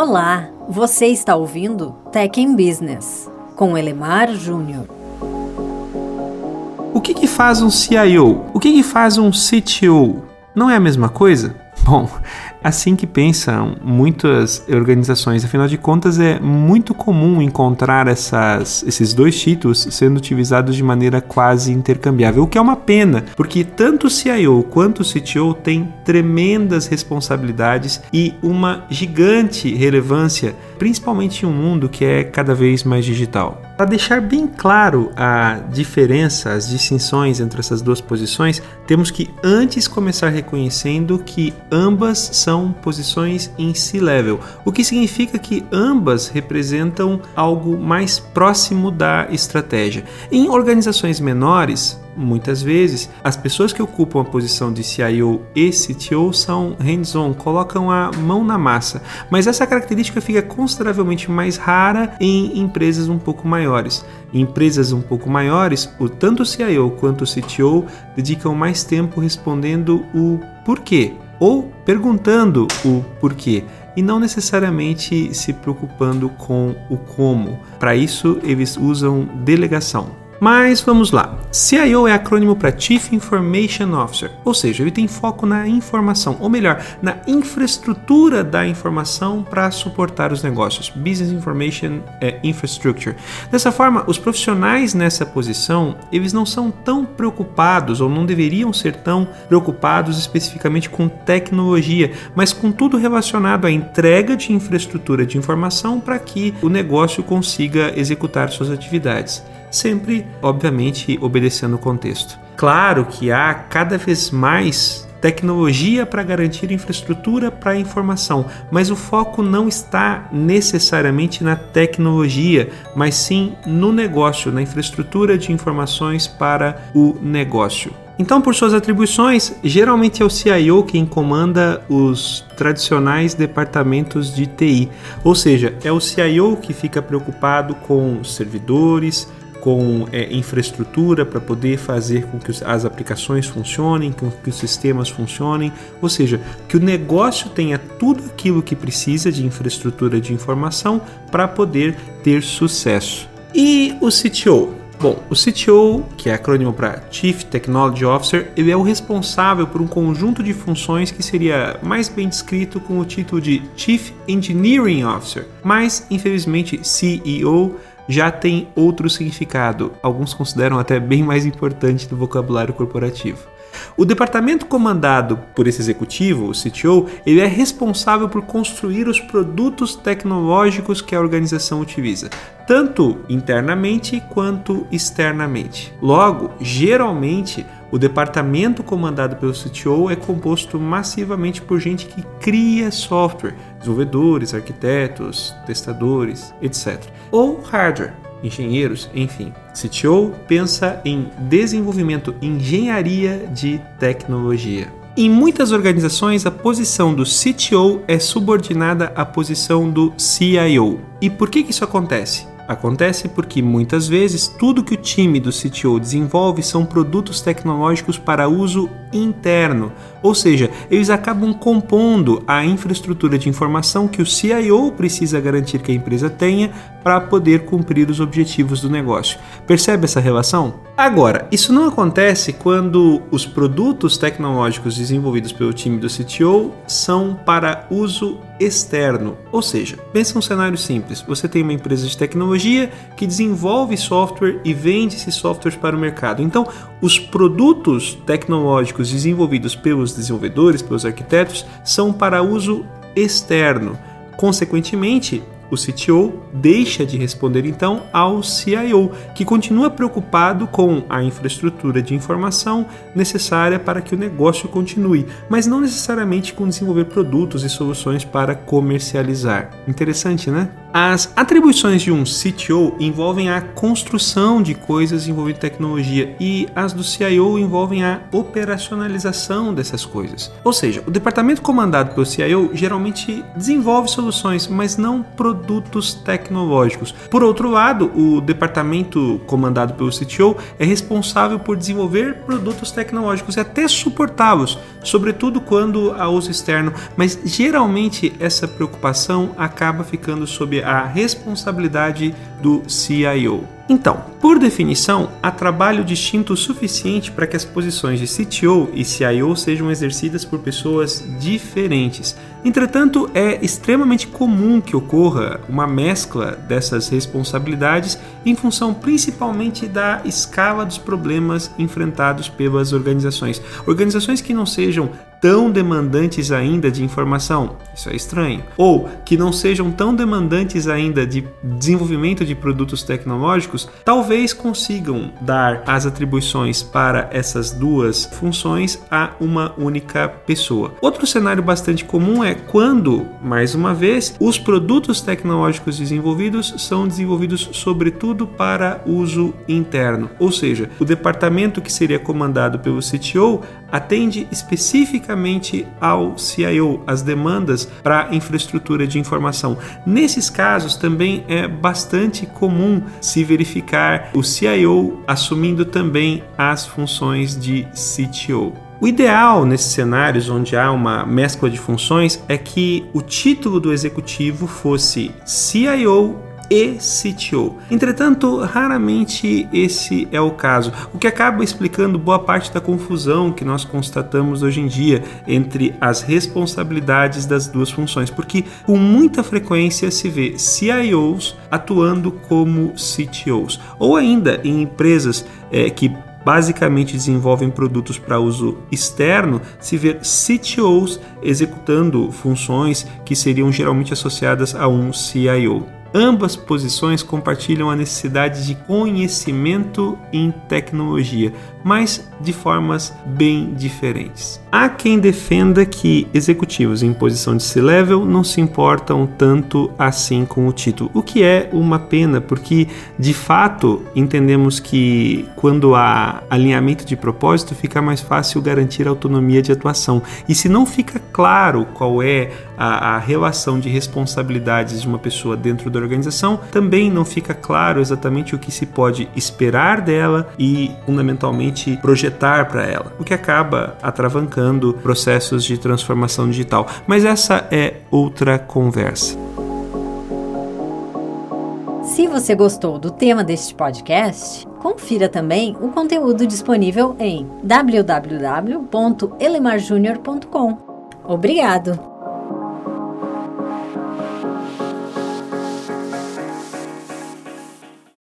Olá, você está ouvindo Tech in Business com Elemar Júnior. O que, que faz um CIO? O que, que faz um CTO? Não é a mesma coisa? Bom, assim que pensam muitas organizações. Afinal de contas, é muito comum encontrar essas, esses dois títulos sendo utilizados de maneira quase intercambiável, o que é uma pena, porque tanto o CIO quanto o CTO têm tremendas responsabilidades e uma gigante relevância, principalmente em um mundo que é cada vez mais digital. Para deixar bem claro a diferença, as distinções entre essas duas posições, temos que antes começar reconhecendo que ambas são posições em C-level, o que significa que ambas representam algo mais próximo da estratégia. Em organizações menores, muitas vezes, as pessoas que ocupam a posição de CIO e CTO são hands-on, colocam a mão na massa, mas essa característica fica consideravelmente mais rara em empresas um pouco maiores. Em empresas um pouco maiores, o tanto o CIO quanto o CTO dedicam mais tempo respondendo o porquê ou perguntando o porquê e não necessariamente se preocupando com o como. Para isso, eles usam delegação. Mas vamos lá. CIO é acrônimo para Chief Information Officer, ou seja, ele tem foco na informação, ou melhor, na infraestrutura da informação para suportar os negócios. Business Information é Infrastructure. Dessa forma, os profissionais nessa posição, eles não são tão preocupados ou não deveriam ser tão preocupados especificamente com tecnologia, mas com tudo relacionado à entrega de infraestrutura de informação para que o negócio consiga executar suas atividades sempre, obviamente, obedecendo o contexto. Claro que há cada vez mais tecnologia para garantir infraestrutura para a informação, mas o foco não está necessariamente na tecnologia, mas sim no negócio, na infraestrutura de informações para o negócio. Então, por suas atribuições, geralmente é o CIO quem comanda os tradicionais departamentos de TI, ou seja, é o CIO que fica preocupado com servidores, com é, infraestrutura para poder fazer com que as aplicações funcionem, com que os sistemas funcionem, ou seja, que o negócio tenha tudo aquilo que precisa de infraestrutura de informação para poder ter sucesso. E o CTO? Bom, o CTO, que é acrônimo para Chief Technology Officer, ele é o responsável por um conjunto de funções que seria mais bem descrito com o título de Chief Engineering Officer, mas infelizmente CEO já tem outro significado, alguns consideram até bem mais importante do vocabulário corporativo. O departamento comandado por esse executivo, o CTO, ele é responsável por construir os produtos tecnológicos que a organização utiliza, tanto internamente quanto externamente. Logo, geralmente, o departamento comandado pelo CTO é composto massivamente por gente que cria software, desenvolvedores, arquitetos, testadores, etc. Ou hardware, engenheiros, enfim. CTO pensa em desenvolvimento, engenharia de tecnologia. Em muitas organizações, a posição do CTO é subordinada à posição do CIO. E por que, que isso acontece? Acontece porque muitas vezes tudo que o time do CTO desenvolve são produtos tecnológicos para uso interno, ou seja, eles acabam compondo a infraestrutura de informação que o CIO precisa garantir que a empresa tenha para poder cumprir os objetivos do negócio. Percebe essa relação? Agora, isso não acontece quando os produtos tecnológicos desenvolvidos pelo time do CTO são para uso externo. Ou seja, pensa um cenário simples: você tem uma empresa de tecnologia que desenvolve software e vende esses softwares para o mercado. Então, os produtos tecnológicos desenvolvidos pelos desenvolvedores, pelos arquitetos, são para uso externo. Consequentemente, o CTO deixa de responder então ao CIO, que continua preocupado com a infraestrutura de informação necessária para que o negócio continue, mas não necessariamente com desenvolver produtos e soluções para comercializar. Interessante, né? As atribuições de um CTO envolvem a construção de coisas envolvendo tecnologia e as do CIO envolvem a operacionalização dessas coisas. Ou seja, o departamento comandado pelo CIO geralmente desenvolve soluções, mas não produtos tecnológicos. Por outro lado, o departamento comandado pelo CTO é responsável por desenvolver produtos tecnológicos e até suportá-los, sobretudo quando há uso externo, mas geralmente essa preocupação acaba ficando sob a responsabilidade do CIO. Então, por definição, há trabalho distinto o suficiente para que as posições de CTO e CIO sejam exercidas por pessoas diferentes. Entretanto, é extremamente comum que ocorra uma mescla dessas responsabilidades em função principalmente da escala dos problemas enfrentados pelas organizações. Organizações que não sejam tão demandantes ainda de informação, isso é estranho, ou que não sejam tão demandantes ainda de desenvolvimento de produtos tecnológicos, talvez consigam dar as atribuições para essas duas funções a uma única pessoa. Outro cenário bastante comum é quando, mais uma vez, os produtos tecnológicos desenvolvidos são desenvolvidos sobretudo para uso interno, ou seja, o departamento que seria comandado pelo CTO atende especificamente ao CIO, as demandas para infraestrutura de informação. Nesses casos também é bastante comum se verificar o CIO assumindo também as funções de CTO. O ideal nesses cenários onde há uma mescla de funções é que o título do executivo fosse CIO e CTO. Entretanto, raramente esse é o caso, o que acaba explicando boa parte da confusão que nós constatamos hoje em dia entre as responsabilidades das duas funções, porque com muita frequência se vê CIOs atuando como CTOs, ou ainda em empresas é, que basicamente desenvolvem produtos para uso externo, se vê CTOs executando funções que seriam geralmente associadas a um CIO. Ambas posições compartilham a necessidade de conhecimento em tecnologia, mas de formas bem diferentes. Há quem defenda que executivos em posição de C-level não se importam tanto assim com o título, o que é uma pena, porque de fato entendemos que quando há alinhamento de propósito fica mais fácil garantir autonomia de atuação. E se não fica claro qual é a, a relação de responsabilidades de uma pessoa dentro da organização, também não fica claro exatamente o que se pode esperar dela e, fundamentalmente, projetar para ela, o que acaba atravancando processos de transformação digital. Mas essa é outra conversa. Se você gostou do tema deste podcast, confira também o conteúdo disponível em www.elemarjunior.com. Obrigado!